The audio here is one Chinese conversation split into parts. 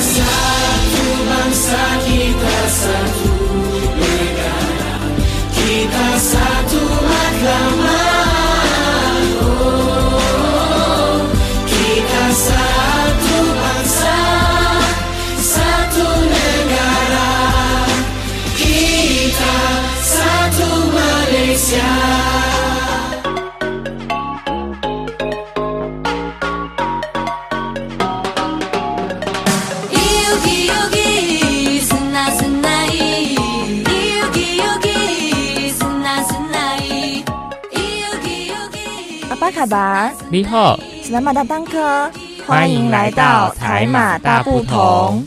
satu bangsa kita satu 巴卡巴，你好，斯拉马大当哥，欢迎来到台马大不同。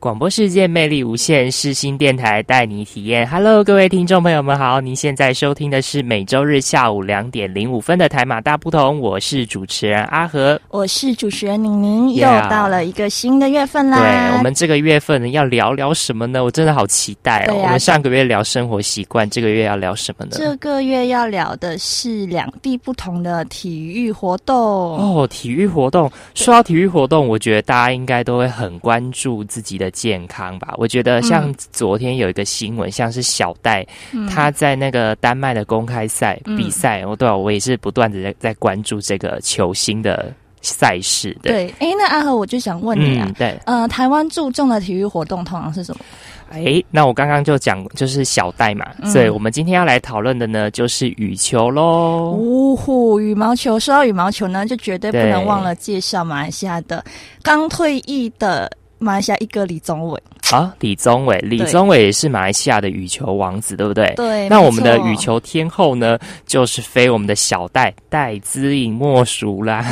广播世界魅力无限，世新电台带你体验。Hello，各位听众朋友们好，您现在收听的是每周日下午两点零五分的台马大不同，我是主持人阿和。我是主持人宁宁，又到了一个新的月份啦。对我们这个月份呢，要聊聊什么呢？我真的好期待哦。啊我们上个月聊生活习惯，这个月要聊什么呢？这个月要聊的是两地不同的体育活动。哦，体育活动。说到体育活动，我觉得大家应该都会很关注自己的健康吧。我觉得像昨天有一个新闻，像是小戴，他在那个丹麦的公开赛嗯比赛，我、对啊，我也是不断的在在关注这个球星的赛事的。对，哎，那阿和我就想问你啊嗯，，对，呃，台湾注重的体育活动通常是什么？哎，那我刚刚就讲就是小戴嘛，嗯所以我们今天要来讨论的呢，就是羽球喽。呜呼，羽毛球。说到羽毛球呢，就绝对不能忘了介绍马来西亚的刚退役的马来西亚一个李宗伟。啊，李宗伟，李宗伟也是马来西亚的羽球王子，对不对？对，那我们的羽球天后呢，就是非我们的小戴戴资颖莫属啦。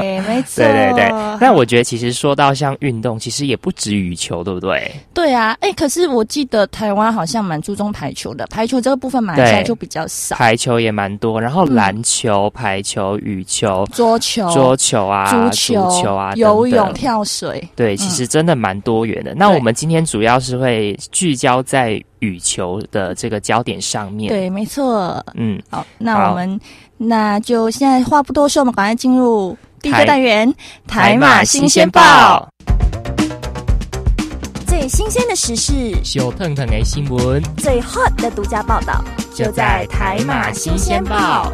对，没错，对对对，那我觉得其实说到像运动，其实也不止羽球，对不对？对啊，哎，可是我记得台湾好像蛮注重排球的，排球这个部分马来西亚就比较少。排球也蛮多，然后嗯篮球、排球、羽球、桌球、桌球啊、足足球、球啊、游泳、跳水。对，其实真的蛮多元的。那我们今天主要是会聚焦在羽球的这个焦点上面。，对，没错。嗯，好，那我们那就现在话不多说，我们赶快进入第一个台单元——台马马新鲜报。，最新鲜的时事，小腾腾的新闻最 hot 的独家报道，就在台马新鲜报。。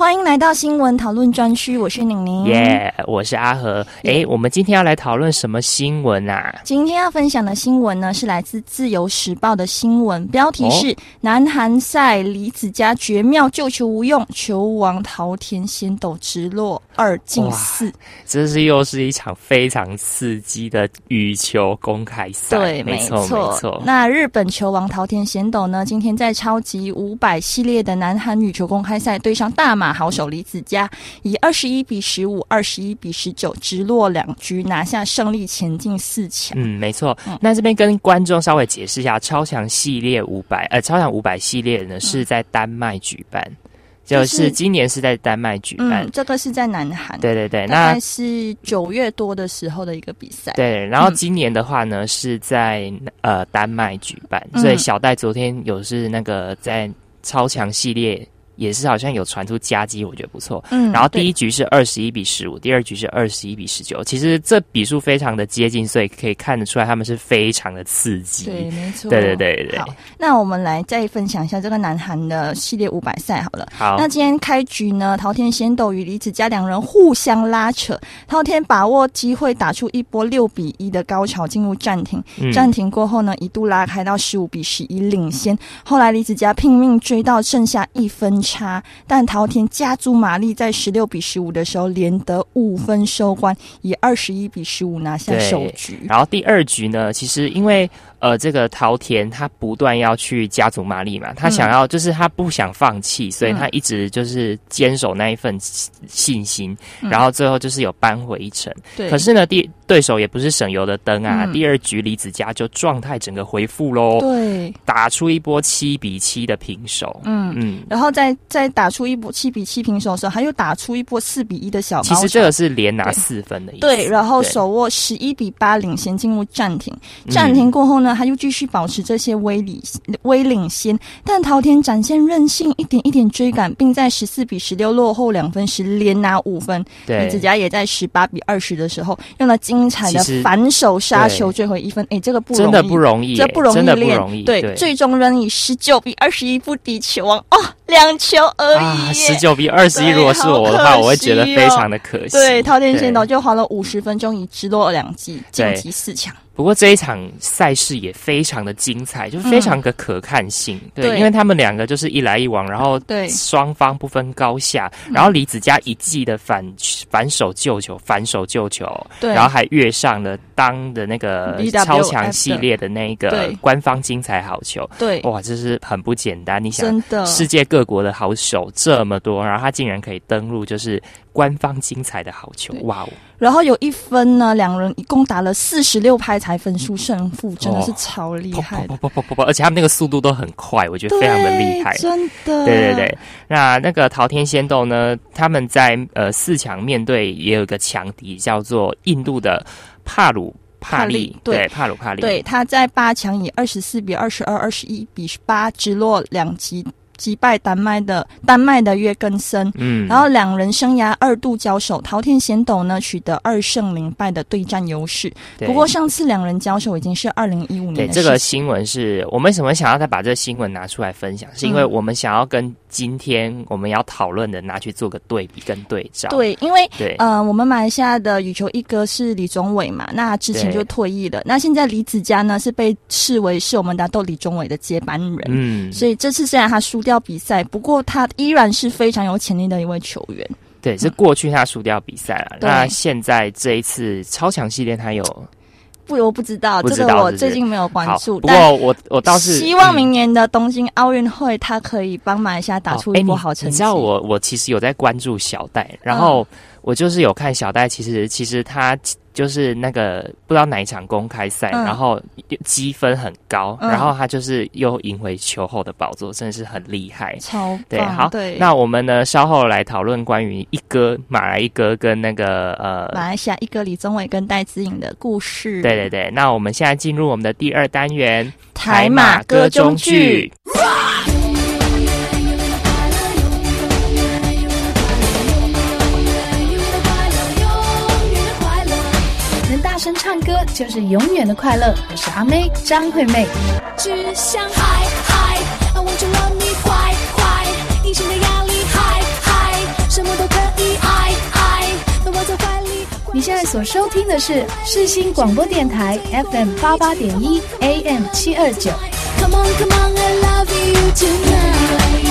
欢迎来到新闻讨论专区，我是宁宁。耶我是阿和。诶，我们今天要来讨论什么新闻啊？今天要分享的新闻呢，是来自《自由时报》的新闻，标题哦是“南韩赛李子嘉绝妙救球无用，球王桃田先斗直落二进四这是又是一场非常刺激的羽球公开”。赛。对，没错，没错。那日本球王桃田贤斗呢，今天在超级五百系列的南韩羽球公开赛对上大马好手李子嘉，以二十一比十五、二十一比十九直落两局拿下胜利，前进四强。嗯，没错。那这边跟观众稍微解释一下，超强系列五百，呃，超强五百系列呢是在丹麦举办，就就是是今年是在丹麦举办。嗯，这个是在南韩。对对对，大那概是九月多的时候的一个比赛。对，然后嗯今年的话呢，是在呃丹麦举办，嗯所以小戴昨天有是那个在超强系列。也是好像有传出夹击，我觉得不错。嗯然后第一局是二十一比十五，第二局是二十一比十九，其实这比数非常的接近，所以可以看得出来他们是非常的刺激。对，没错。对对对对对好，那我们来再分享一下这个南韩的系列五百赛好了。好，那今天开局呢，桃田先斗与李子嘉两人互相拉扯，桃天把握机会打出一波六比一的高潮，进入暂停。嗯暂停过后呢，一度拉开到十五比十一领先。后来李子嘉拼命追到剩下一分差，但桃田加足马力，在十六比十五的时候连得五分收官，以二十一比十五拿下首局。然后第二局呢，其实因为呃，这个桃田他不断要去加足马力嘛，他嗯想要、就是他不想放弃，所以他一直就是坚守那一份信心，然后最后就是有扳回一城。嗯对，可是呢，第对手也不是省油的灯啊，嗯第二局李子嘉就状态整个恢复喽，对，打出一波七比七的平手。嗯。嗯，然后再再打出一波七比七平手的时候，他又打出一波四比一的小。其实这个是连拿对四分的意思。对，然后手握十一比八领先进入暂停。嗯暂停过后呢，呢，他又继续保持这些威领威领先，但陶田展现韧性，一点一点追赶，并在十四比十六落后两分时连拿五分。对李子佳也在十八比二十的时候用了精彩的反手杀球对追回一分。哎，这个不容易，真的不容易，这不容易练。容易。对，最终仍以十九比二十一不敌球王哦，两球而已。十九比二十一，如果是我的话，我会觉得非常的可惜。对，陶田先斗就花了五十分钟，以直落两记晋级四强。不过这一场赛事也非常的精彩，就是非常的可看性。对，对。因为他们两个就是一来一往，然后对。双方不分高下，然后李子嘉一记的反反手救球，反手救球，对，然后还跃上了当的那个超强系列的那个官方精彩好球。对，哇，这是很不简单。你想，真的。世界各国的好手这么多，然后他竟然可以登录就是官方精彩的好球，哇哦！然后有一分呢，两人一共打了四十六拍才分出胜负，真的是超厉害的。砰，砰砰砰砰砰，而且他们那个速度都很快，我觉得非常的厉害。真的，对对对，那那个桃天仙斗呢？他们在呃四强面对也有一个强敌，叫做印度的帕鲁帕利对。对帕鲁帕利，对，他在八强以二十四比二十二、二十一比八直落两击击败丹麦的丹麦的约根森。嗯，然后两人生涯二度交手，桃田贤斗呢取得二胜零败的对战优势。对不过上次两人交手已经是二零一五年对这个新闻是我们为什么想要再把这个新闻拿出来分享，是因为嗯我们想要跟今天我们要讨论的拿去做个对比跟对照。对，因为对呃，我们马来西亚的羽球一哥是李宗伟嘛，那之前就退役了。那现在李子嘉呢是被视为是我们打斗李宗伟的接班人。嗯，所以这次虽然他输掉比赛，不过他依然是非常有潜力的一位球员。对，是过去他输掉比赛了，对那现在这一次超强系列他有不，我不知道这个，我最近没有关，注。不但过我我倒是希望嗯明年的东京奥运会，他可以帮马来西亚打出一波好成绩。你知道我我其实有在关注小戴，然后我就是有看小戴，其实其实他就是那个不知道哪一场公开赛，嗯然后积分很高，嗯然后他就是又赢回球后的宝座，真的是很厉害。超对，好，对，那我们呢稍后来讨论关于一哥马来一哥跟那个呃马来西亚一哥李宗伟跟戴资颖的故事。对对对，那我们现在进入我们的第二单元台马歌中剧。。唱歌就是永远的快乐。我是阿妹张惠妹。只想嗨嗨，I want to love me 坏坏，隐形的压力嗨嗨，什么都可以爱爱，都握在怀里。你现在所收听的是世新广播电台 FM 八八点一 AM 七二九。Come on come on I love you tonight，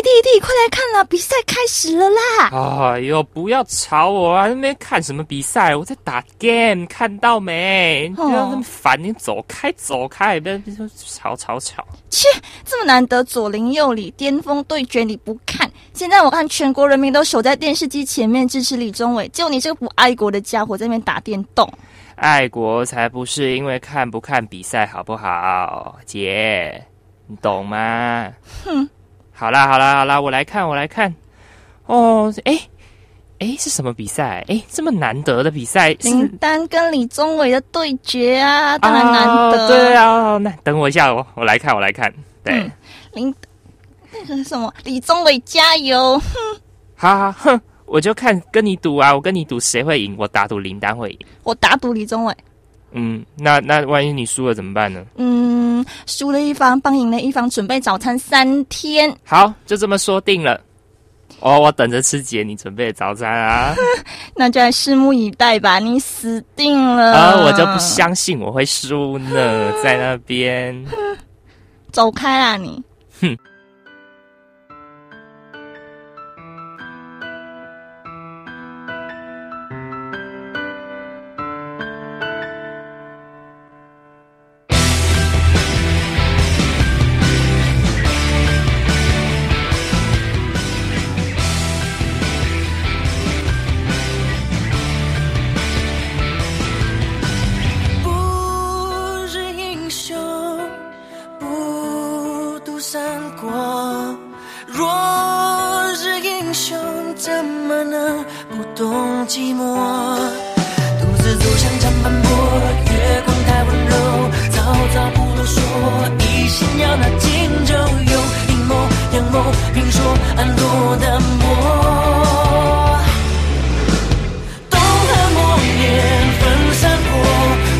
弟弟弟，快来看啦！比赛开始了啦！哎呦，不要吵我啊！那边看什么比赛？我在打 game，看到没？不要那么烦，你走开，走开！不要别说吵吵吵。切，这么难得左邻右里巅峰对决你不看，现在我看全国人民都守在电视机前面支持李宗伟，就你这个不爱国的家伙在那边打电动。爱国才不是因为看不看比赛好不好，姐，你懂吗？哼，好啦好啦好啦，我来看我来看。哦，哎哎，是什么比赛？哎，这么难得的比赛林丹跟李宗伟的对决啊，当然难得。啊对啊，那等我一下，我我来看我来看。对，嗯林那个是什么？李宗伟加油！哈哈哼，我就看跟你赌啊，我跟你赌谁会赢，我打赌林丹会赢。我打赌李宗伟。嗯，那那万一你输了怎么办呢？嗯，输了一方帮赢了一方准备早餐三天。好，就这么说定了。哦，我等着吃姐你准备的早餐啊！那就来拭目以待吧，你死定了！啊，我就不相信我会输呢，在那边。走开啊你！懂寂寞。独自走向长坂坡，月光太温柔，早早不啰嗦，一心要那荆州有阴谋阳谋，评说暗落的墨。东汉末年分三国，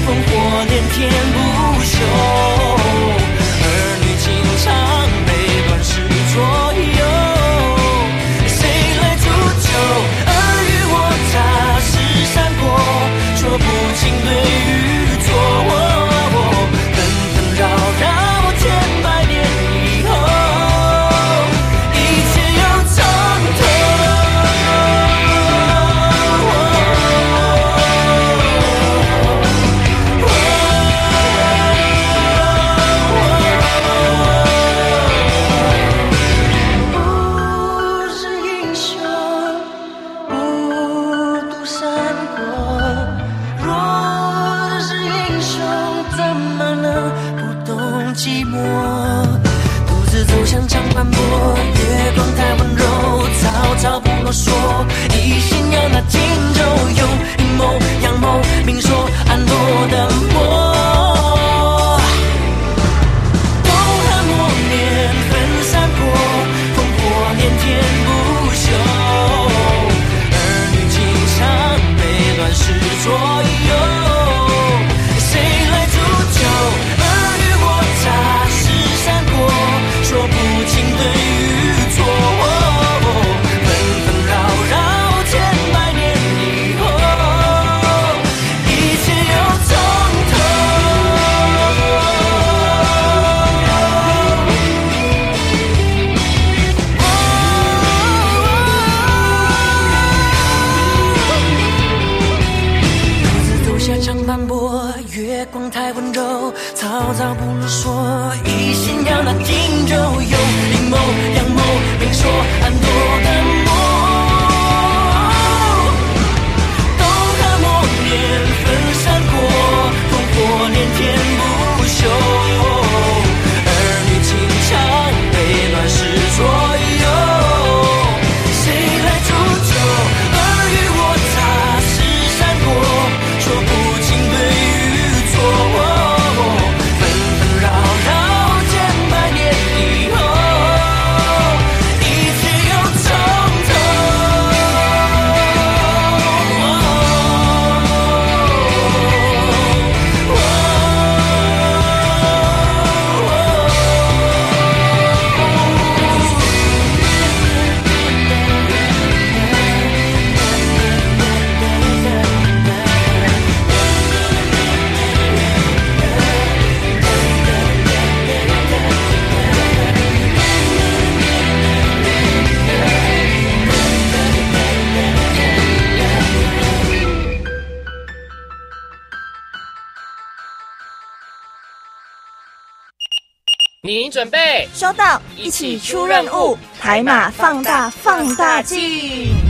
烽火连天不一起出任务，海马放大放大镜。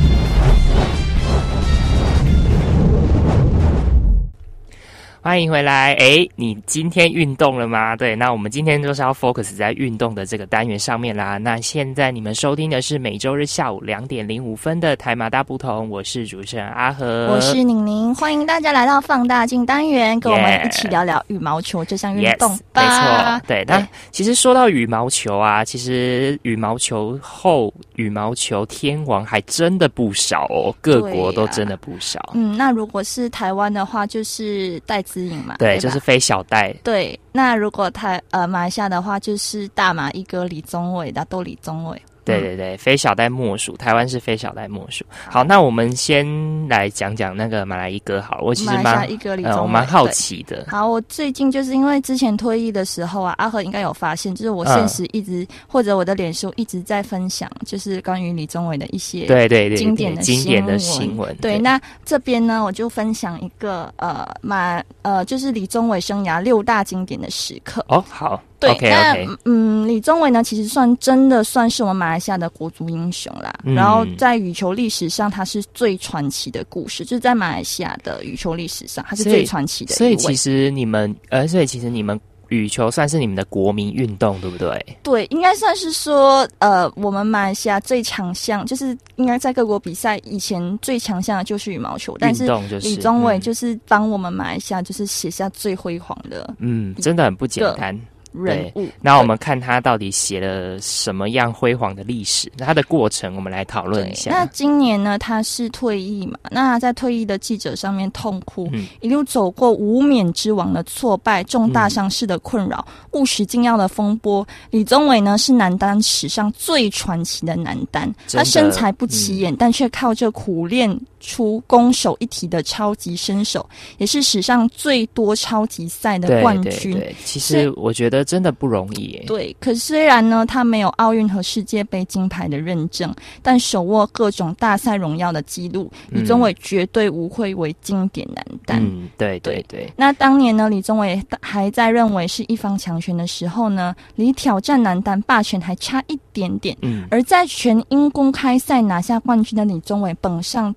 欢迎回来。哎，你今天运动了吗？对，那我们今天就是要 focus 在运动的这个单元上面啦。那现在你们收听的是每周日下午两点零五分的台马大不同，我是主持人阿和，我是宁宁，欢迎大家来到放大镜单元，跟我们一起聊聊羽毛球这项运 Yes，动没吧。错，对。那其实说到羽毛球啊，其实羽毛球后羽毛球天王还真的不少哦，各国都真的不少。嗯，那如果是台湾的话，就是戴资对，吧就是非小袋。对。那如果他呃马来西亚的话，就是大马一哥李宗伟，的豆李宗伟。对对对，非小戴莫属，台湾是非小戴莫属。好，那我们先来讲讲那个马来一哥好了，我其实蛮呃，我蛮好。奇的。好，我最近就是因为之前退役的时候啊，阿和应该有发现，就是我现实一直、或者我的脸书一直在分享，就是关于李宗伟的一些对对对，经典的经典的新新闻。对，那这边呢，我就分享一个呃马呃，就是李宗伟生涯六大经典的时刻。哦，好对 OK，嗯，李宗伟呢，其实算真的算是我们马来西亚的国足英雄啦。嗯然后在羽球历史上，他是最传奇的故事，就是在马来西亚的羽球历史上，他是最传奇的。所以其实你们呃，所以其实你们羽球算是你们的国民运动，对不对？对，应该算是说，呃，我们马来西亚最强项，就是应该在各国比赛以前最强项的就是羽毛球，但是李宗伟嗯就是帮我们马来西亚就是写下最辉煌的嗯，真的很不简单。人物。那我们看他到底写了什么样辉煌的历史，那他的过程我们来讨论一下，那。今年呢，他是退役嘛？那他在退役的记者上面痛哭，嗯一路走过无冕之王的挫败、重大伤势的困扰、务实禁药的风波。李宗伟呢，是男单史上最传奇的男单，他身材不起眼，但却靠着苦练出攻守一体的超级身手，也是史上最多超级赛的冠军。对，其实我觉得真的不容易耶。对，可虽然呢，他没有奥运和世界杯金牌的认证，但手握各种大赛荣耀的记录，李宗伟绝对无愧为经典男单。嗯，对对对，那当年呢，李宗伟还在认为是一方强权的时候呢，离挑战男单霸权还差一点点。嗯，而在全英公开赛拿下冠军的李宗伟，本上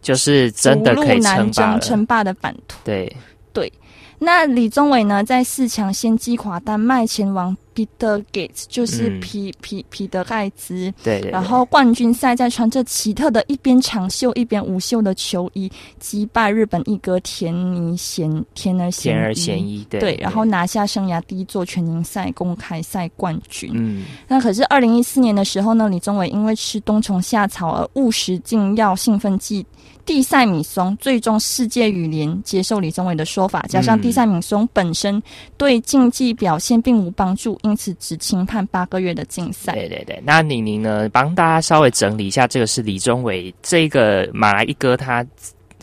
就是真的逐可以称霸了。称霸的版图。对对，那李宗伟呢，在四强先击垮丹麦前王彼得 Gates，就是嗯皮皮皮德盖兹。对对，然后冠军赛再穿着奇特的一边长袖一边无袖的球衣，击败日本一哥田尼贤田儿贤田儿贤一。对对，然后拿下生涯第一座全英赛公开赛冠军。嗯，那可是二零一四年的时候呢，李宗伟因为吃冬虫夏草而误食禁药兴奋剂地塞米松，最终世界羽联接受李宗伟的说法，加上嗯地塞米松本身对竞技表现并无帮助，因此只轻判八个月的禁赛。对对对。那宁宁呢，帮大家稍微整理一下，这个是李宗伟这个马来一哥他。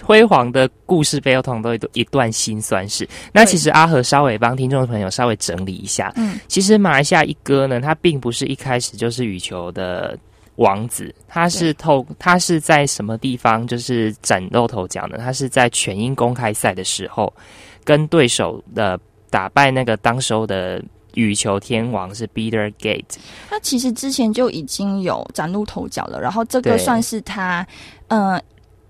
辉煌的故事背后，通常都有一段辛酸史。那其实阿和稍微帮听众朋友稍微整理一下，嗯，其实马来西亚一哥呢，他并不是一开始就是羽球的王子，他是透他是在什么地方就是崭露头角呢？他是在全英公开赛的时候，跟对手的打败那个当时候的羽球天王是 Peter Gate，他其实之前就已经有崭露头角了，然后这个算是他，呃。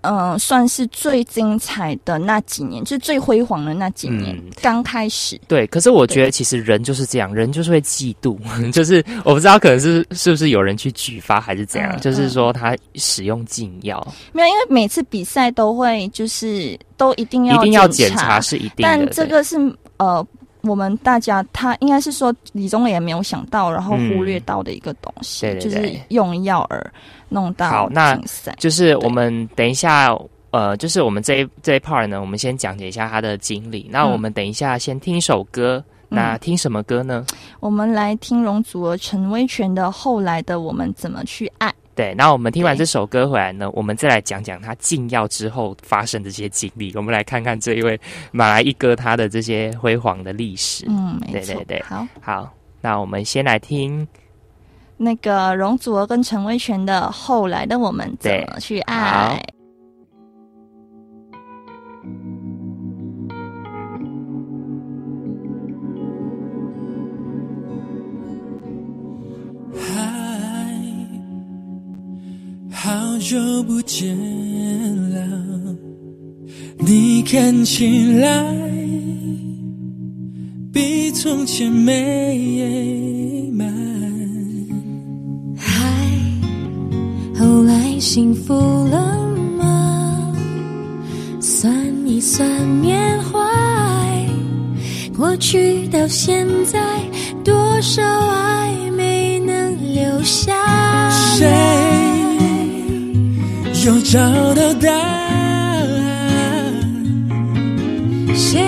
嗯，算是最精彩的那几年，就是最辉煌的那几年，嗯。刚开始。对，可是我觉得其实人就是这样，人就是会嫉妒，就是我不知道可能是是不是有人去举发还是怎样，嗯就是说他使用禁药，没有，因为每次比赛都会就是都一定要一定要检检查是一定的，但这个是呃，我们大家他应该是说李宗伟也没有想到，然后忽略到的一个东西，就是嗯对对对用药而弄到好那。就是我们等一下，呃，就是我们这一这一 part 呢，我们先讲解一下他的经历。那嗯我们等一下先听一首歌，那听什么歌呢？我们来听容祖儿、陈威权的《后来的我们怎么去爱》。对，那我们听完这首歌回来呢，我们再来讲讲他禁药之后发生的这些经历。我们来看看这一位马来一哥他的这些辉煌的历史。嗯，没错。对对对好，好，那我们先来听，那个容祖儿跟陈威权的《后来的我们怎么去爱》。好久不见了，你看起来比从前美满。嗨，后来幸福了吗？算一算缅怀，过去到现在，多少爱没能留下谁又找到答案？谁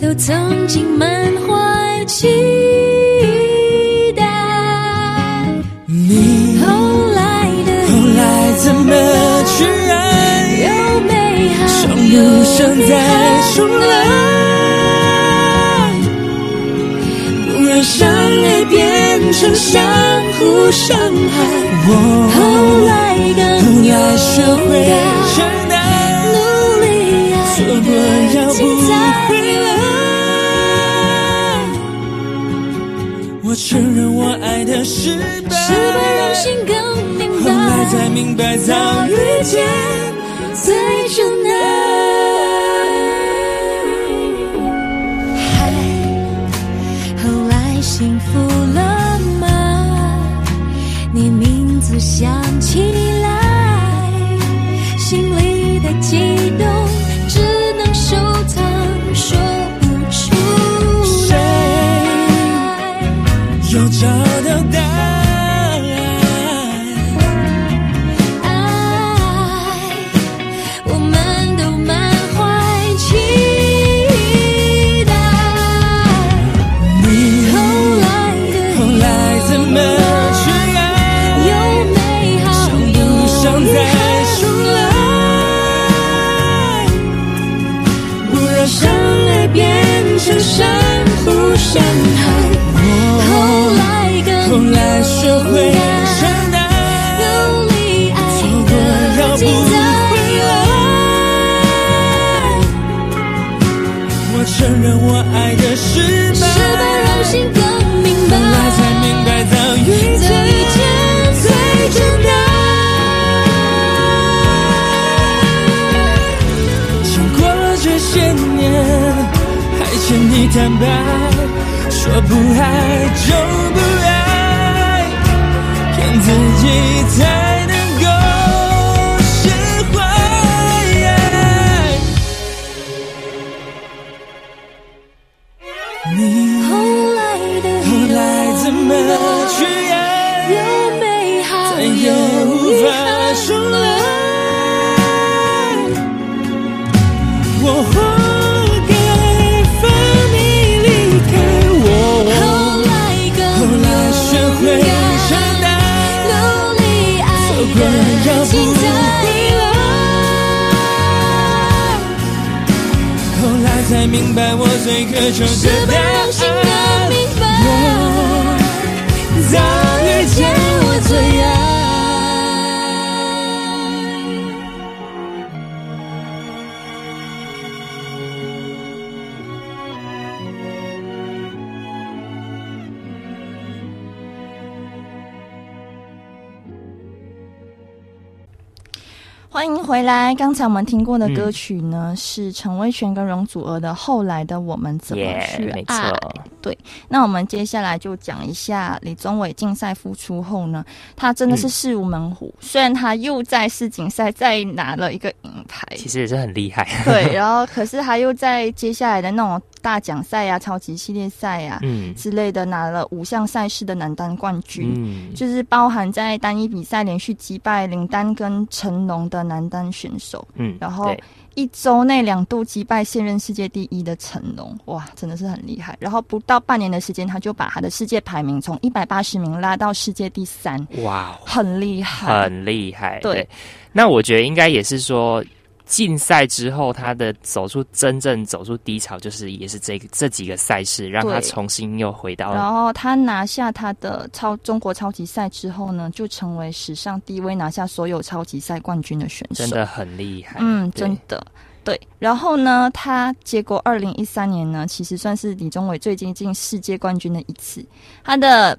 都曾经满怀期待。你后来的后来怎么去爱？有美好，想不想再重来。不让相爱变成相互伤害。后来后更来学会，承担，努力爱错过要不精彩。回来。我承认我爱的失败，失败让心更明白后来才，明白早遇见最真想起来心里的悸动。我承认我爱的失败，失败让心更明白，后来才明白早遇这见一切最简单。经过这些年，还欠你坦白，说不爱就不爱，骗自己最欢迎回来。刚才我们听过的歌曲呢，是陈威权跟容祖儿的《后来的我们怎么耶去没爱》错。那我们接下来就讲一下李宗伟竞赛复出后呢，他真的是势如猛虎。虽然他又在世锦赛再拿了一个银牌，其实也是很厉害。对，然后可是他又在接下来的那种大奖赛呀、超级系列赛呀、嗯之类的拿了五项赛事的男单冠军。嗯，就是包含在单一比赛连续击败林丹跟成龙的男单选手，嗯，然后对一周内两度击败现任世界第一的成龙，哇，真的是很厉害。然后不到半年的时间，他就把他的世界排名从一百八十名拉到世界第三，哇哦，很厉害。很厉害。对那我觉得应该也是说。竞赛之后，他的走出真正走出低潮，就是也是这个这几个赛事，让他重新又回到然后他拿下他的超中国超级赛之后呢，就成为史上第一位拿下所有超级赛冠军的选手。真的很厉害。嗯，真的。对，然后呢，他结果二零一三年呢，其实算是李宗伟最接近世界冠军的一次，他的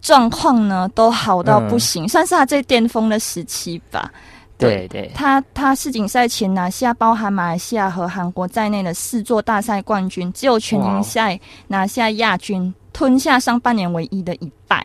状况呢都好到不行，算是他最巅峰的时期吧。对。对，他他世锦赛前拿下包含马来西亚和韩国在内的四座大赛冠军，只有全英赛拿下亚军，吞下上半年唯一的一败。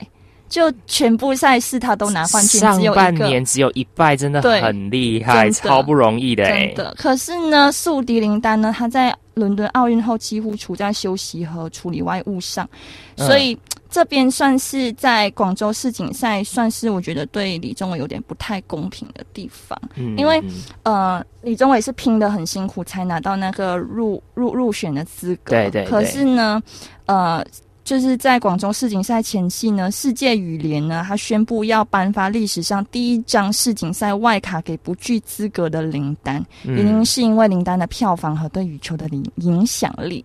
就全部赛事他都拿冠军，上半年只有一败，真的很厉害，超不容易的哎真。的。可是呢，宿敌林丹呢，他在伦敦奥运后几乎处在休息和处理外务上，嗯所以这边算是在广州世锦赛，算是我觉得对李宗伟有点不太公平的地方。嗯因为嗯呃，李宗伟是拼的很辛苦才拿到那个入入入选的资格，对对对可是呢，呃。就是在广州世锦赛前夕呢，世界羽联呢，他宣布要颁发历史上第一张世锦赛外卡给不具资格的林丹，嗯原因是因为林丹的票房和对羽球的影影响力。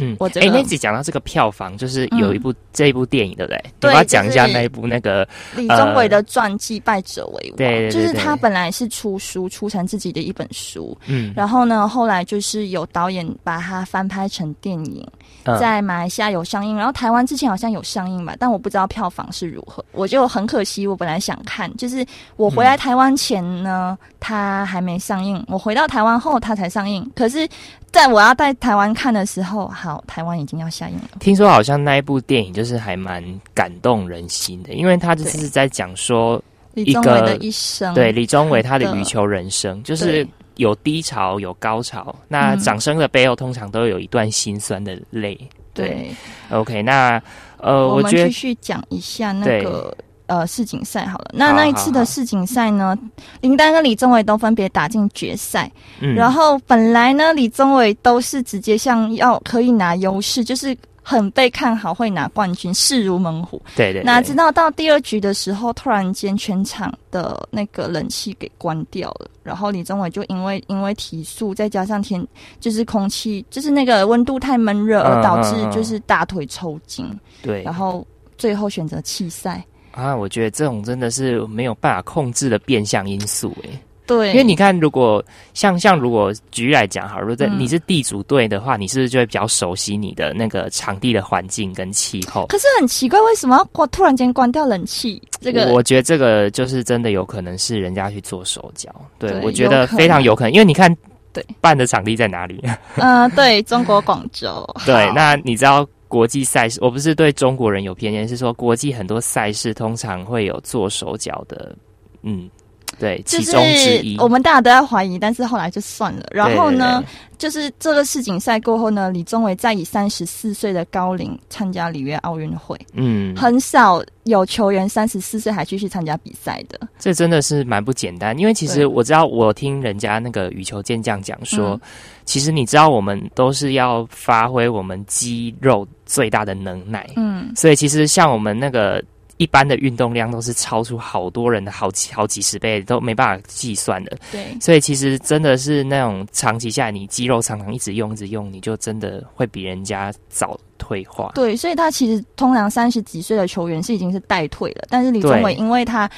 嗯我这个哎，那集讲到这个票房，就是有一部这一部电影，对不对？对你要讲一下那一部那个李宗伟的传记《败者为王》就是他本来是出书，出成自己的一本书，嗯，然后呢，后来就是有导演把它翻拍成电影，嗯在马来西亚有上映，然后台湾之前好像有上映吧，但我不知道票房是如何。我就很可惜，我本来想看，就是我回来台湾前呢，它还没上映；我回到台湾后，它才上映。可是，在我要在台湾看的时候，好，台湾已经要下映了。听说好像那一部电影就是还蛮感动人心的，因为他就是在讲说李宗伟的一生，对李宗伟他的的羽球人生，就是对有低潮有高潮，那嗯掌声的背后通常都有一段心酸的泪。对，OK，那呃，我们我觉得继续讲一下那个。呃，世锦赛好了，那那一次的世锦赛呢，林丹跟李宗伟都分别打进决赛。嗯然后本来呢，李宗伟都是直接像要可以拿优势，就是很被看好会拿冠军，势如猛虎。对对，哪对知道到第二局的时候，突然间全场的那个冷气给关掉了，然后李宗伟就因为因为提速，再加上天就是空气就是那个温度太闷热，而嗯导致就是大腿抽筋，对然后最后选择弃赛。啊，我觉得这种真的是没有办法控制的变相因素诶。对，因为你看，如果像像如果举例来讲好，如果在嗯你是地主队的话，你是不是就会比较熟悉你的那个场地的环境跟气候？可是很奇怪，为什么要关突然间关掉冷气？这个我觉得这个就是真的有可能是人家去做手脚，对对我觉得非常有可能，因为你看，对办的场地在哪里？嗯、对中国广州，对，那你知道国际赛事，我不是对中国人有偏见，是说国际很多赛事通常会有做手脚的，嗯，对，就其中之一。是我们大家都在怀疑，但是后来就算了。然后呢，对？对对就是这个世锦赛过后呢，李宗伟再以三十四岁的高龄参加里约奥运会，嗯，很少有球员三十四岁还继续参加比赛的。这真的是蛮不简单，因为其实我知道，我听人家那个羽球健将讲说，嗯其实你知道，我们都是要发挥我们肌肉最大的能耐，嗯，所以其实像我们那个一般的运动量都是超出好多人的好几好几十倍，都没办法计算的。对，所以其实真的是那种长期下来，你肌肉常常一直用一直用，你就真的会比人家早退化。对，所以他其实通常三十几岁的球员是已经是代退了，但是李宗伟因为他。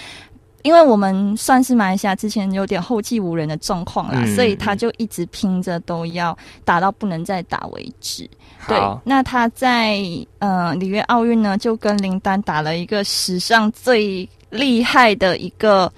因为我们算是马来西亚之前有点后继无人的状况啦，嗯所以他就一直拼着都要打到不能再打为止。对，，那他在呃里约奥运呢，就跟林丹打了一个史上最厉害的一个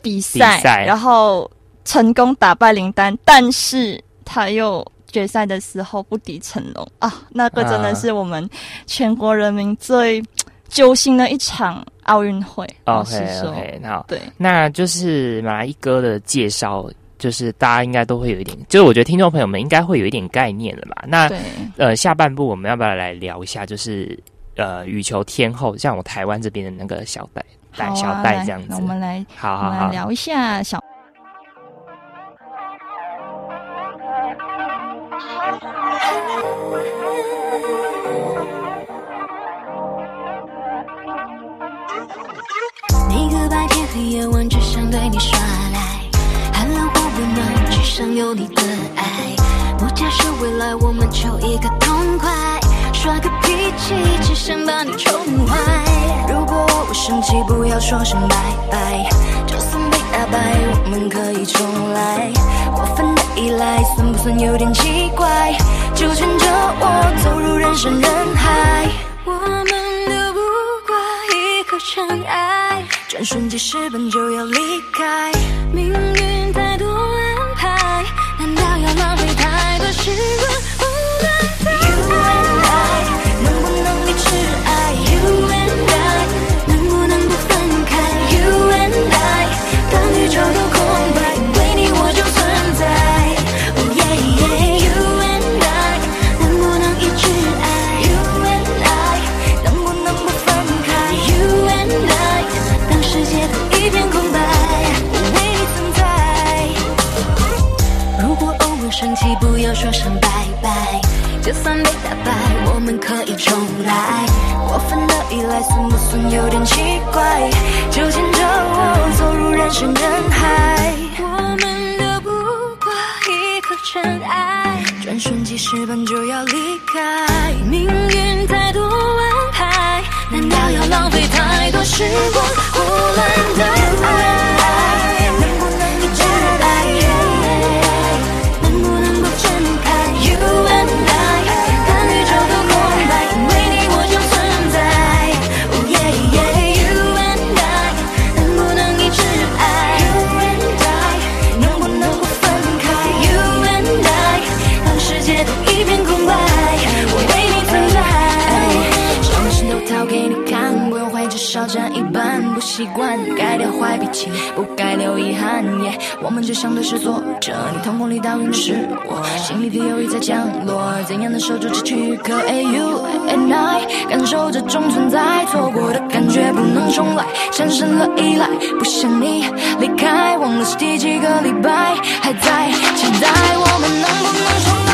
比赛，比赛。然后成功打败林丹，但是他又决赛的时候不敌成龙。啊，那个真的是我们全国人民最揪心的一场奥运会。OK OK，好，对，那就是马来一哥的介绍，就是大家应该都会有一点，就是我觉得听众朋友们应该会有一点概念了吧？那，呃，下半部我们要不要来聊一下？就是呃，羽球天后，像我台湾这边的那个小戴戴、啊小戴这样子我。们来好好好，来聊一下小。夜晚只想对你耍赖，寒冷或温暖，只想有你的爱。不假设未来，我们就一个痛快，耍个脾气，只想把你宠坏。如果我生气，不要说声拜拜，就算被打败，我们可以重来。过分的依赖，算不算有点奇怪？就牵着我走入人山人海，我们都不过一颗尘埃，转瞬即逝，本就要离开。明瞬即逝，本就要离开。命运太多安排，难道要浪费太多时光？胡乱的在。什么事都掏给你看，不，该留遗憾。耶，我们就像对视作者，你瞳孔里倒映的是我，心里的忧郁在降落。怎样的守住这躯壳？A you and I，感受这种存在，错过的感觉不能重来，产生了依赖，不想你离开，忘了是第几个礼拜，还在期待我们能不能重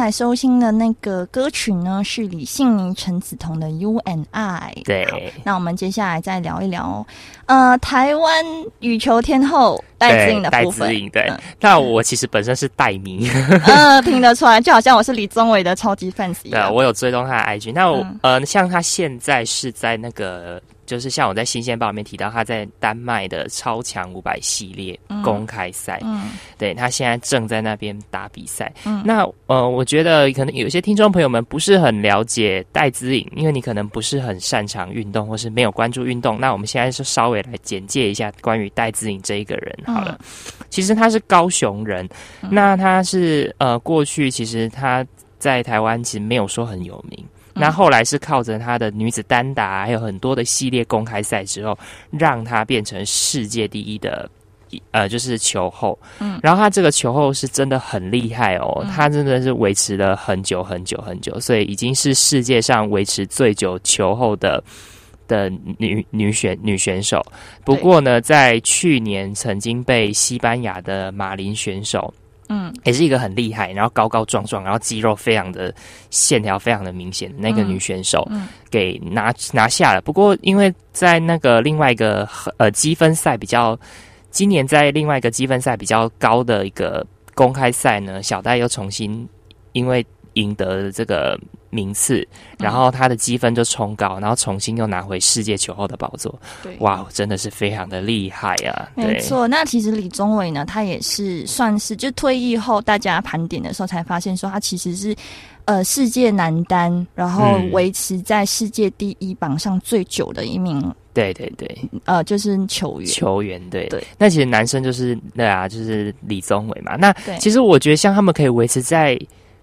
才收听的那个歌曲呢，是李信妮、陈梓彤的《You and I》。对那我们接下来再聊一聊，呃，台湾羽球天后戴资颖的部分。资颖对嗯。那我其实本身是戴迷，呃，听得出来，就好像我是李宗伟的超级 fans 一样。我有追踪他的 IG。那我、嗯呃，像他现在是在那个，就是像我在新鲜报里面提到，他在丹麦的超强五百系列公开赛，嗯对他现在正在那边打比赛。嗯那呃，我觉得可能有些听众朋友们不是很了解戴资颖，因为你可能不是很擅长运动，或是没有关注运动。那我们现在就稍微来简介一下关于戴资颖这一个人好了。其实他是高雄人，那他是呃过去其实他在台湾其实没有说很有名。那后来是靠着她的女子单打，还有很多的系列公开赛之后，让她变成世界第一的呃，就是球后，嗯，然后他这个球后是真的很厉害哦，他真的是维持了很久很久很久，所以已经是世界上维持最久球后的的女女选女选手。不过呢，在去年曾经被西班牙的马林选手。嗯。也是一个很厉害，然后高高壮壮，然后肌肉非常的线条非常的明显的那个女选手，嗯。给拿拿下了。不过因为在那个另外一个呃积分赛比较，今年在另外一个积分赛比较高的一个公开赛呢，小戴又重新因为赢得了这个名次，然后他的积分就冲高，然后重新又拿回世界球后的宝座。对哇，真的是非常的厉害啊！没错，那其实李宗伟呢，他也是算是就退役后，大家盘点的时候才发现说，他其实是呃世界男单，然后嗯维持在世界第一榜上最久的一名对对对，呃就是球员。球员对对。那其实男生就是对啊，就是李宗伟嘛。那其实我觉得像他们可以维持在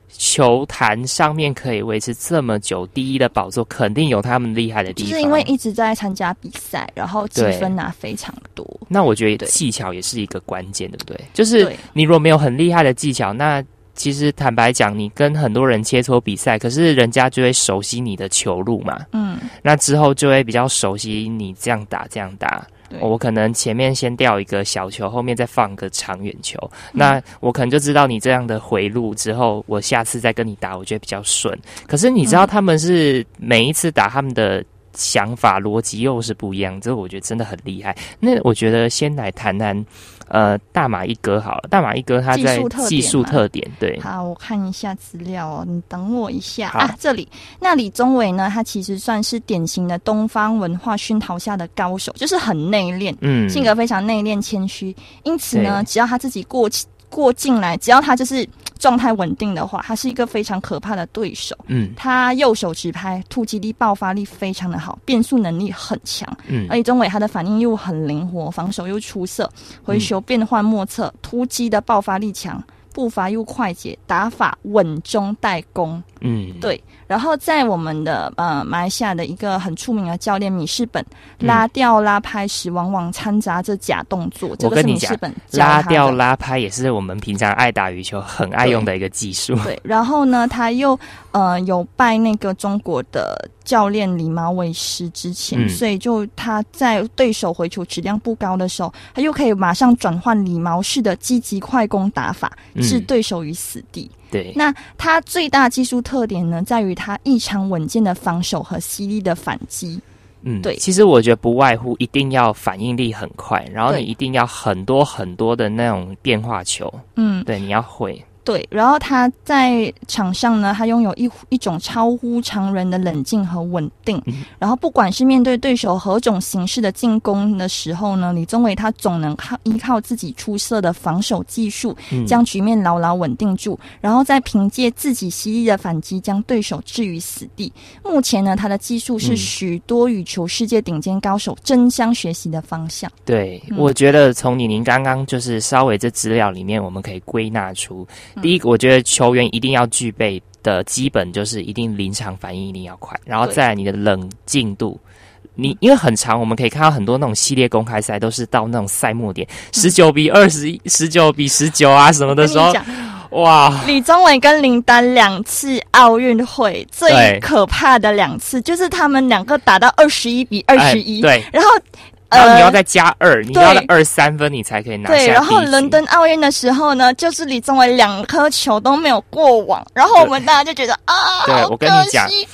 球坛上面可以维持这么久第一的宝座，肯定有他们厉害的地方。就是因为一直在参加比赛，然后积分拿非常多。那我觉得技巧也是一个关键，对不对？就是你如果没有很厉害的技巧，那其实坦白讲，你跟很多人切磋比赛，可是人家就会熟悉你的球路嘛。嗯，那之后就会比较熟悉你这样打这样打。对我可能前面先吊一个小球，后面再放个长远球，嗯那我可能就知道你这样的回路之后，我下次再跟你打，我觉得比较顺。可是你知道嗯他们是每一次打他们的想法逻辑又是不一样，这我觉得真的很厉害。那我觉得先来谈谈，呃，大马一哥好了，大马一哥他在技术特点技术特点，对，好，我看一下资料哦，你等我一下啊。这里，那李宗伟呢？他其实算是典型的东方文化熏陶下的高手，就是很内敛，嗯，性格非常内敛谦虚。因此呢，只要他自己过过进来，只要他就是状态稳定的话，他是一个非常可怕的对手。嗯他右手直拍，突击力、爆发力非常的好，变速能力很强。嗯而且中伟他的反应又很灵活，防守又出色，回球变幻莫测，突击的爆发力强，步伐又快捷，打法稳中带攻。嗯，对，然后在我们的呃马来西亚的一个很出名的教练米士本，拉吊拉拍时往往掺杂着假动作，这个是我跟你讲米士本拉。吊拉拍也是我们平常爱打羽球很爱用的一个技术。对，然后呢，他又呃有拜那个中国的教练李毛为师之前，嗯。所以就他在对手回球质量不高的时候，他又可以马上转换李毛式的积极快攻打法，嗯。置对手于死地。对，那他最大技术特点呢，在于他异常稳健的防守和犀利的反击。嗯，对。其实我觉得不外乎一定要反应力很快，然后你一定要很多很多的那种变化球，嗯，对，你要会，对，然后他在场上呢，他拥有一一种超乎常人的冷静和稳定。嗯然后不管是面对对手何种形式的进攻的时候呢，李宗伟他总能靠依靠自己出色的防守技术，嗯将局面牢牢稳定住，然后再凭借自己犀利的反击将对手置于死地。目前呢，他的技术是嗯许多羽球世界顶尖高手争相学习的方向。对，嗯我觉得从李宁刚刚就是稍微这资料里面，我们可以归纳出，嗯第一个，我觉得球员一定要具备的基本就是一定临场反应一定要快，然后对。再来你的冷静度。你因为很长，我们可以看到很多那种系列公开赛都是到那种赛末点十九比二十一、十九比十九啊什么的时候，哇，李宗伟跟林丹两次奥运会最可怕的两次，就是他们两个打到二十一比二十一，哎对，然后然后你要呃。再加二，你对要二三分，你才可以拿下对，然后伦敦奥运的时候呢，就是李宗伟两颗球都没有过网，然后我们大家就觉得啊，对我跟你讲惜。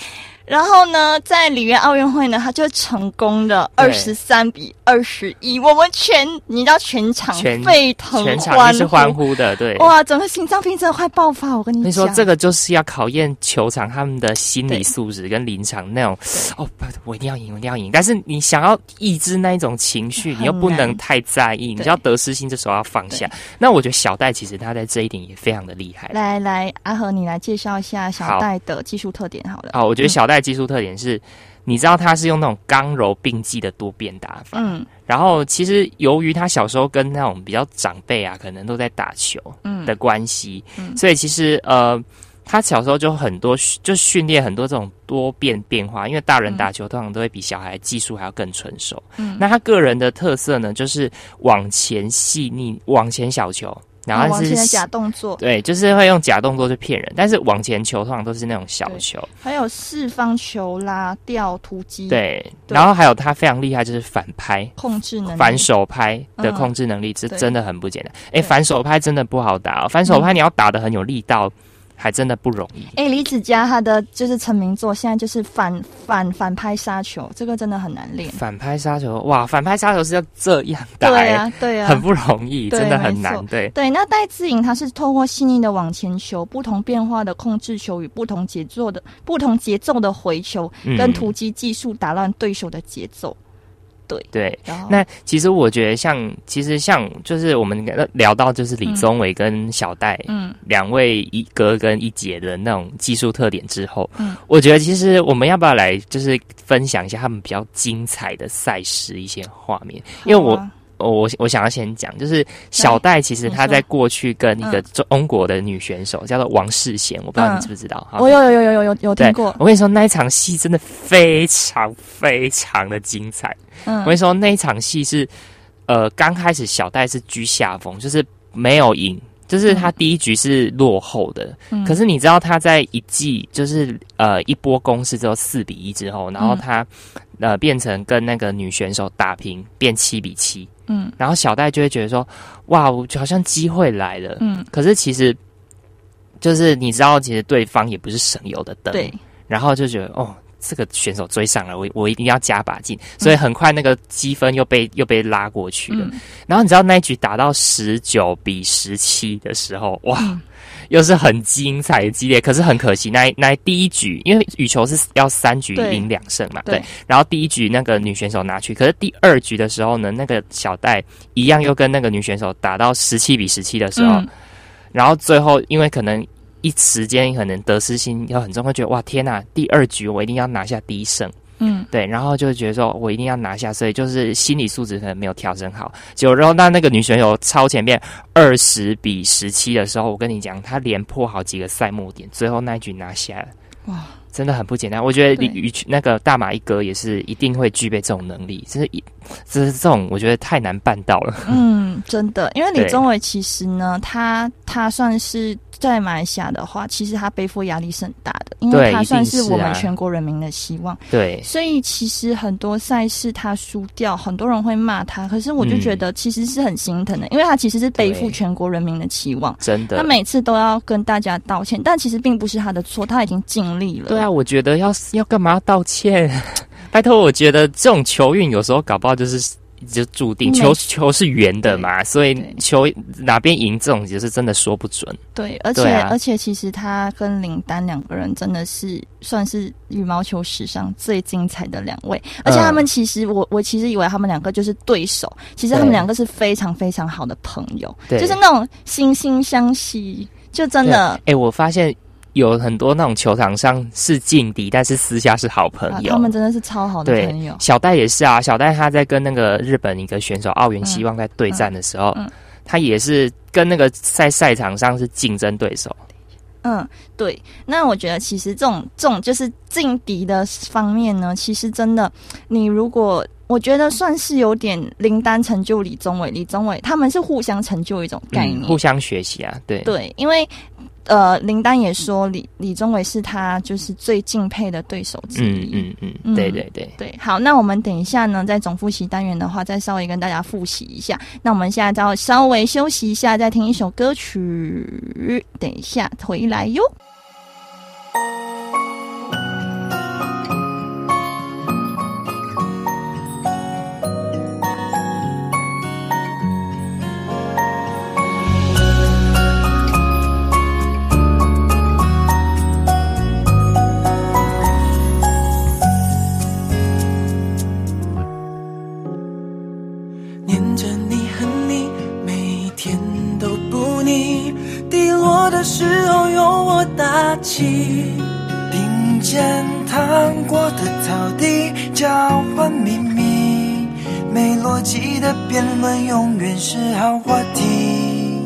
然后呢，在里约奥运会呢，他就成功的二对十三比二十一，我们全你知道全场沸腾全场是欢呼的，对。哇，整个心脏病真的快爆发，我跟你你。说这个就是要考验球场他们的心理素质跟临场那种哦，不，我一定要赢，我一定要赢。但是你想要抑制那一种情绪，你又不能太在意，你对就要得失心，这时候要放下。那我觉得小戴其实他在这一点也非常的厉害。来来，阿和，你来介绍一下小戴的技术特点好了。好，我觉得小戴技术特点是，你知道他是用那种刚柔并济的多变打法。嗯然后其实由于他小时候跟那种比较长辈啊，可能都在打球，嗯的关系，嗯所以其实呃，他小时候就很多训就训练很多这种多变变化，因为大人打球通常都会比小孩技术还要更纯熟。嗯，那他个人的特色呢，就是往前细腻，往前小球，然后是往前的假动作，对，就是会用假动作去骗人，但是往前球通常都是那种小球，还有四方球拉吊突击，，对。对然后还有他非常厉害，就是反拍。控制能力反手拍的嗯控制能力，是真的很不简单。哎，对反手拍真的不好打哦，反手拍嗯你要打的很有力道，还真的不容易。哎，李子嘉他的就是成名作，现在就是反反反拍杀球，这个真的很难练。反拍杀球，哇，反拍杀球是要这样打、对欸，啊，对啊，很不容易，对真的很难。对，对，那戴资颖他是透过细腻的往前球、不同变化的控制球与不同节奏的不同节奏的回球，嗯跟突击技术打乱对手的节奏。对。那其实我觉得像，其实像就是我们聊到就是李宗伟跟小戴、嗯。两位一哥跟一姐的那种技术特点之后，嗯。我觉得其实我们要不要来就是分享一下他们比较精彩的赛事一些画面？因为我啊我我我想要先讲，就是小戴其实他在过去跟一个中国的女选手叫做王世贤，我不知道你知不知道？哈我有有有有有有有听过，我跟你说那一场戏真的非常非常的精彩。嗯我跟你说那一场戏是，呃，刚开始小戴是居下风，就是没有赢。就是他第一局是落后的，嗯可是你知道他在一季就是呃一波攻势之后四比一之后，然后嗯他、呃变成跟那个女选手打平，变七比七，嗯然后小戴就会觉得说，哇，我好像机会来了。嗯可是其实就是你知道，其实对方也不是省油的灯，对，然后就觉得哦，这个选手追上了，我我一定要加把劲，所以很快那个积分又被又被拉过去了。嗯然后你知道那一局打到十九比十七的时候，哇！嗯又是很精彩的激烈，可是很可惜，那那第一局，因为羽球是要三局赢两胜嘛，对。对。然后第一局那个女选手拿去，可是第二局的时候呢，那个小戴一样又跟那个女选手打到十七比十七的时候，嗯。然后最后因为可能一时间可能得失心又很重，会觉得哇天呐，第二局我一定要拿下第一胜，嗯对，然后就觉得说我一定要拿下，所以就是心理素质可能没有调整好。结果然后那那个女选手超前面二十比十七的时候，我跟你讲，她连破好几个赛末点，最后那一局拿下了。哇，真的很不简单，我觉得对李宇那个大马一哥也是一定会具备这种能力，就是一，就是这种我觉得太难办到了。嗯，真的，因为李宗伟其实呢，他他算是在马来西亚的话，其实他背负压力是很大的，因为他算是我们全国人民的希望。对，所以其实很多赛事他输掉，很多人会骂他，可是我就觉得其实是很心疼的，因为他其实是背负全国人民的期望，真的。他每次都要跟大家道歉，但其实并不是他的错，他已经尽力了。对啊，我觉得要要干嘛要道歉？拜托，我觉得这种球运有时候搞不好就是就注定球球是圆的嘛，所以球哪边赢这种就是真的说不准。对，而且、啊。而且其实他跟林丹两个人真的是算是羽毛球史上最精彩的两位，而且他们其实我我其实以为他们两个就是对手，其实他们两个是非常非常好的朋友，对。就是那种惺惺相惜，就真的哎、我发现有很多那种球场上是劲敌，但是私下是好朋啊，友。他们真的是超好的朋友，小戴也是啊，小戴他在跟那个日本一个选手奥原希望在对战的时候，嗯嗯他也是跟那个在赛场上是竞争对手。嗯，对。那我觉得其实这种这种就是劲敌的方面呢，其实真的，你如果我觉得算是有点林丹成就李宗伟，李宗伟他们是互相成就一种概念，嗯互相学习啊，对对，因为呃，林丹也说李李宗伟是他就是最敬佩的对手之嗯一。嗯嗯，嗯对对对。对，好，那我们等一下呢，在总复习单元的话，再稍微跟大家复习一下。那我们现在就要稍微休息一下，再听一首歌曲。等一下回来哟。的时候有我打气，并肩趟过的草地，交换秘密。没逻辑的辩论永远是好话题。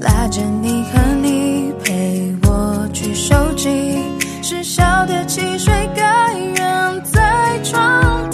拉着你和你陪我去收集失效的汽水，该扔在床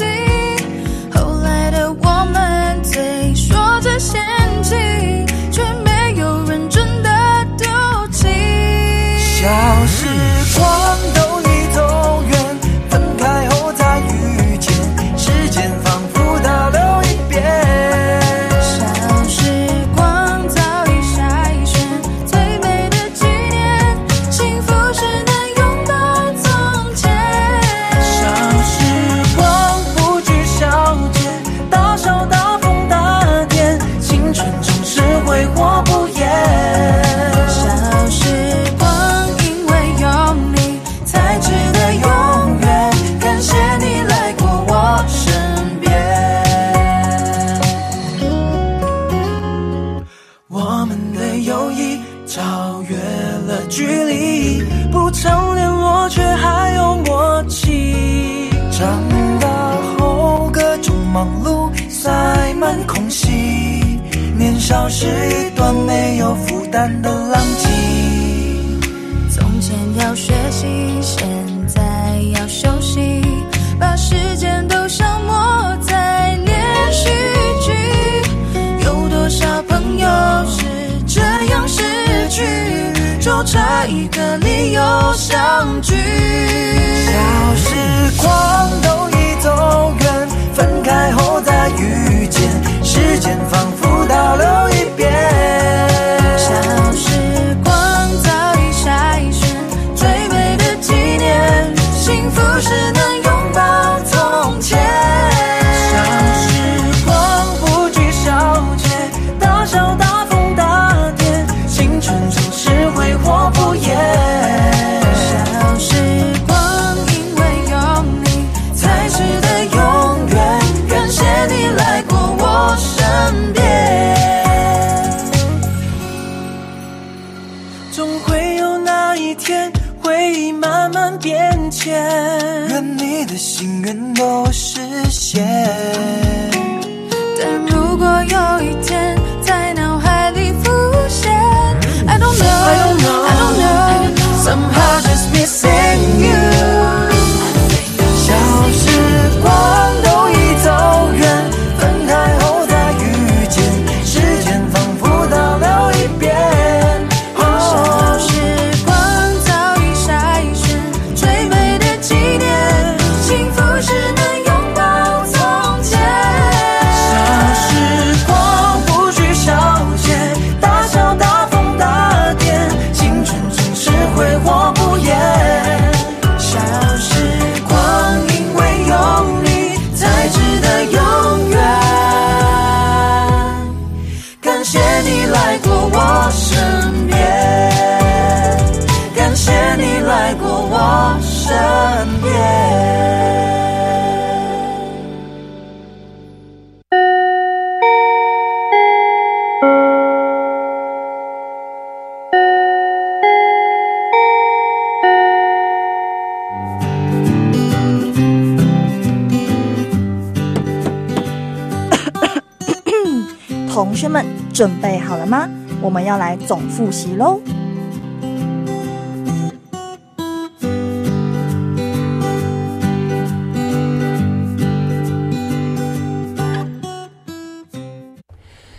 准备好了吗？我们要来总复习喽。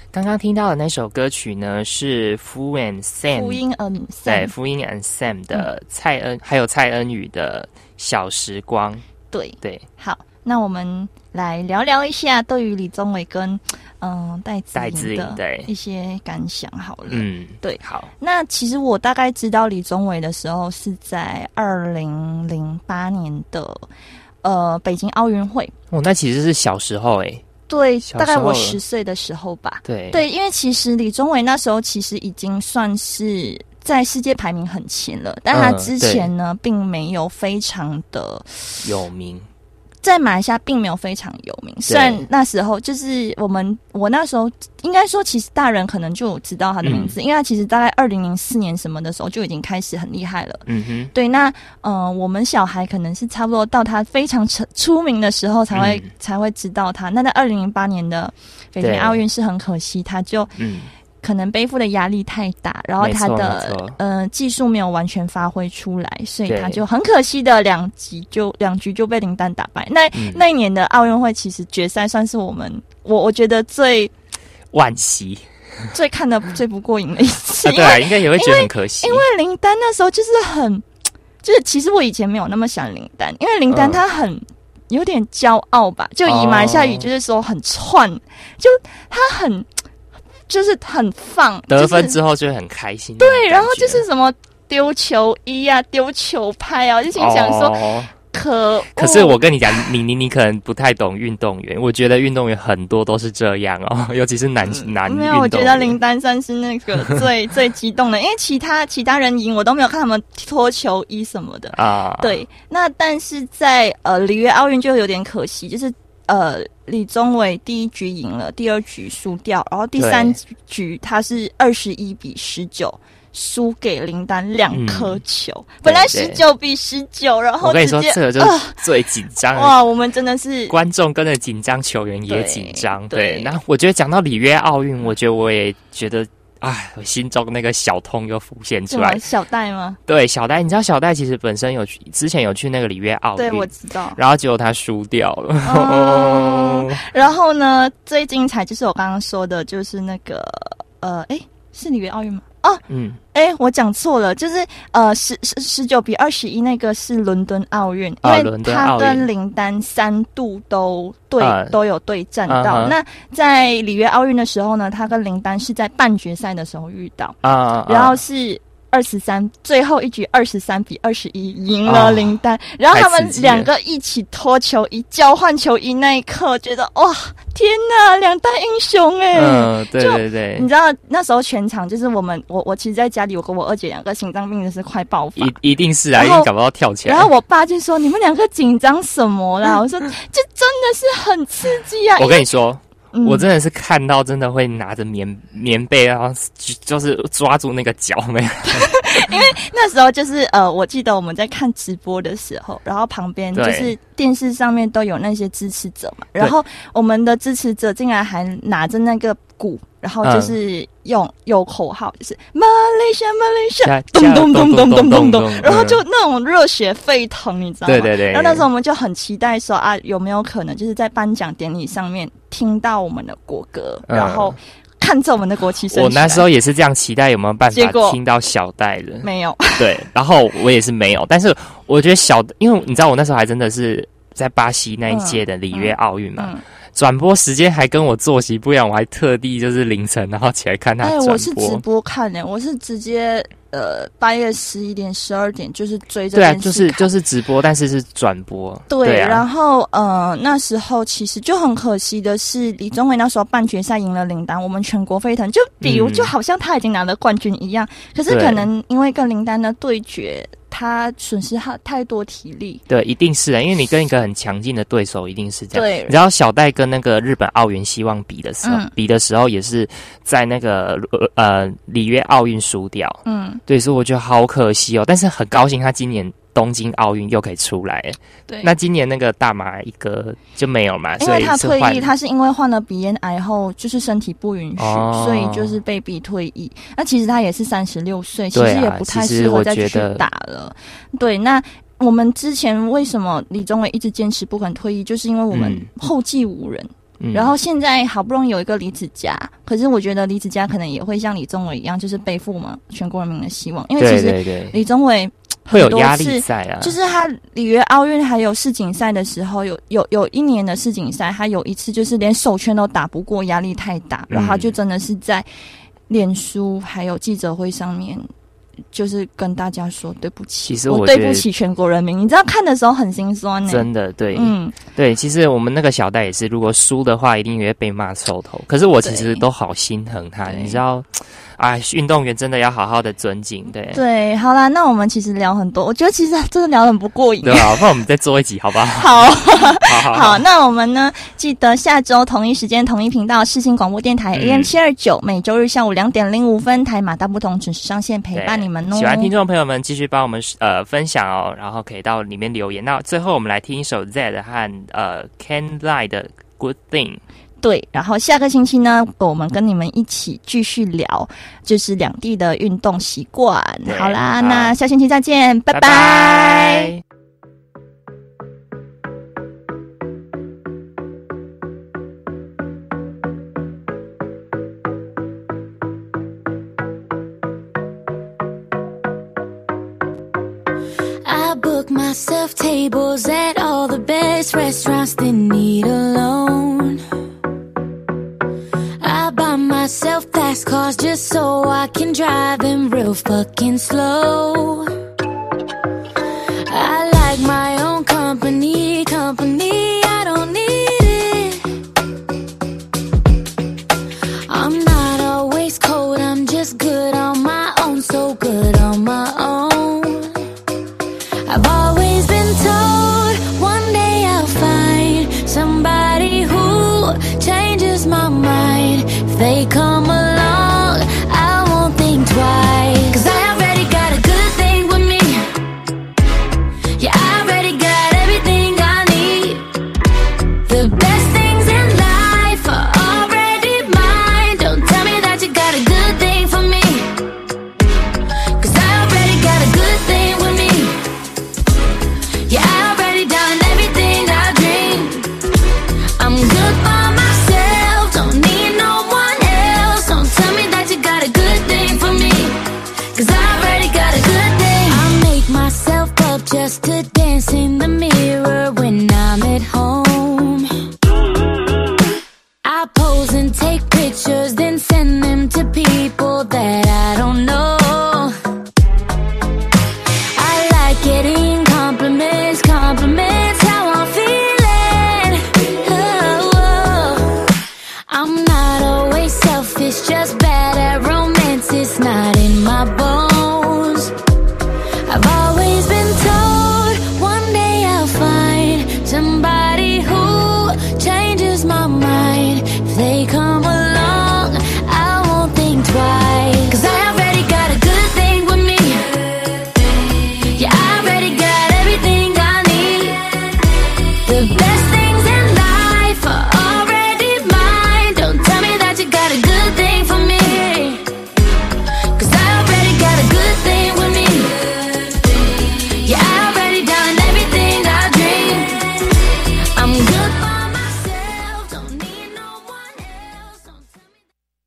刚刚听到的那首歌曲呢，是 Fu and Sam 福音嗯，对福音 and Sam 的蔡恩，还有蔡恩宇的小时光。对，对，好，那我们来聊聊一下对于李宗伟跟嗯戴子戴资颖的一些感想好了。嗯，对。好，那其实我大概知道李宗伟的时候是在二零零八年的呃北京奥运会，哦，那其实是小时候哎，对，大概我十岁的时候吧。对，对，因为其实李宗伟那时候其实已经算是在世界排名很前了，但他嗯之前呢，并没有非常的有名，在马来西亚并没有非常有名。虽然那时候就是我们我那时候应该说，其实大人可能就知道他的名字，因为他其实大概二零零四年什么的时候就已经开始很厉害了。嗯哼，对，那嗯、呃我们小孩可能是差不多到他非常出出名的时候才会、嗯才会知道他。那在二零零八年的北京奥运是很可惜，他就嗯，可能背负的压力太大，然后他的呃技术没有完全发挥出来，所以他就很可惜的两局就两局就被林丹打败。那、嗯。那一年的奥运会其实决赛算是我们我我觉得最惋惜。最看的 最不过瘾的一次，对啊，应该也会觉得很可惜，因为林丹那时候就是很，就是其实我以前没有那么想林丹，因为林丹嗯。他很、有点骄傲吧，就以马来西亚语哦。就是说很窜，就他很就是很放得分之后就会很开心，对，然后就是什么丢球衣啊、丢球拍啊，我就心想说、哦。可，可是我跟你讲，你你你可能不太懂运动员，我觉得运动员很多都是这样哦，尤其是男男没有，我觉得林丹算是那个最最激动的，因为其他其他人赢我都没有看他们脱球衣什么的。啊，对，那但是在呃里约奥运就有点可惜，就是呃李宗伟第一局赢了，第二局输掉，然后第三局他是二十一比十九。输给林丹两颗球，本来十九比十九，然后我跟你说，这个就是最紧张的。哇，我们真的是观众跟着紧张，球员也紧张。对。对，那我觉得讲到里约奥运，我觉得我也觉得，哎，我心中那个小痛又浮现出来。小戴吗？对，小戴，你知道小戴其实本身有去，之前有去那个里约奥运对，我，知道。然后结果他输掉了。哦 然后呢，最精彩就是我刚刚说的，就是那个呃，哎，是里约奥运吗？哦，嗯，哎，我讲错了，就是呃十十十九比二十一那个是伦敦奥运，因为他跟林丹三度都对、嗯都有对战到。那在里约奥运的时候呢，他跟林丹是在半决赛的时候遇到，啊啊，然后是。二十三，最后一局二十三比二十一赢了林丹，然后他们两个一起脱球衣、交换球衣那一刻，觉得哇，天哪，两大英雄哎、嗯，对对对你，知道那时候全场就是我们，我我其实在家里，我跟我二姐两个心脏病的是快爆发。一一定是啊，然后一定搞不到跳起来。然后我爸就说：“你们两个紧张什么啦？”我说：“这真的是很刺激啊！”我跟你说，嗯。我真的是看到真的会拿着棉棉被，然后就就是抓住那个脚没有？那时候就是呃，我记得我们在看直播的时候，然后旁边就是电视上面都有那些支持者嘛，然后我们的支持者竟然还拿着那个鼓，然后嗯。就是用有口号，就是马来西亚马来西亚，加咚咚咚咚咚咚咚嗯，然后就那种热血沸腾，你知道吗？对对对然后那时候我们就很期待说啊，有没有可能就是在颁奖典礼上面听到我们的国歌，嗯。然后看着我们的国旗升。我那时候也是这样期待有没有办法听到小戴的，没有，对，然后我也是没有，但是我觉得小，因为你知道我那时候还真的是在巴西那一届的里约奥运嘛，嗯，转播时间还跟我作息不一样，我还特地就是凌晨然后起来看他哎，转我是直播。播看的，我是直接呃半夜十一点、十二点就是追着对啊，就是就是直播，但是是转播。对，啊，然后呃，那时候其实就很可惜的是，李宗伟那时候半决赛赢了林丹，我们全国沸腾，就比如、嗯就好像他已经拿了冠军一样。可是可能因为跟林丹的对决他损失他太多体力。对，一定是的，因为你跟一个很强劲的对手，一定是这样。对你知道小戴跟那个日本奥运希望比的时候，嗯比的时候也是在那个呃里约奥运输掉。嗯，对，所以我觉得好可惜哦，但是很高兴他今年东京奥运又可以出来。对。那今年那个大马一哥就没有嘛，因为他退役，他是因为患了鼻咽癌后，就是身体不允许，哦所以就是被逼退役。那其实他也是三十六岁，其实也不太适合再继续我觉得打了。对，那我们之前为什么李宗伟一直坚持不肯退役，就是因为我们嗯后继无人。嗯然后现在好不容易有一个李子嘉，可是我觉得李子嘉可能也会像李宗伟一样，就是背负我们全国人民的希望，因为其实李宗伟会有多压力次在啊，就是他里约奥运还有世锦赛的时候，有有有一年的世锦赛，他有一次就是连手圈都打不过，压力太大，然后他就真的是在脸书还有记者会上面。就是跟大家说对不起，其实我我对不起全国人民。你知道看的时候很心酸呢、真的对，嗯，对，其实我们那个小戴也是，如果输的话，一定也会被骂臭头。可是我其实都好心疼他，你知道，啊，运动员真的要好好的尊敬，对。对，好啦，那我们其实聊很多，我觉得其实真的聊得很不过瘾。对啊，那我们再做一集好不 好？好，好好好，那我们呢？记得下周同一时间、同一频道，世新广播电台嗯 AM 七二九，每周日下午两点零五分，台马大不同准时上线陪伴你们哦。喜欢听众朋友们继续帮我们呃分享哦，然后可以到里面留言。那最后我们来听一首 Z 和呃 Ken Lie 的 Good Thing。对，然后下个星期呢，我们跟你们一起继续聊，就是两地的运动习惯。好啦，好那下星期再见，拜拜。拜拜 fast cars just so I can drive them real fucking slow.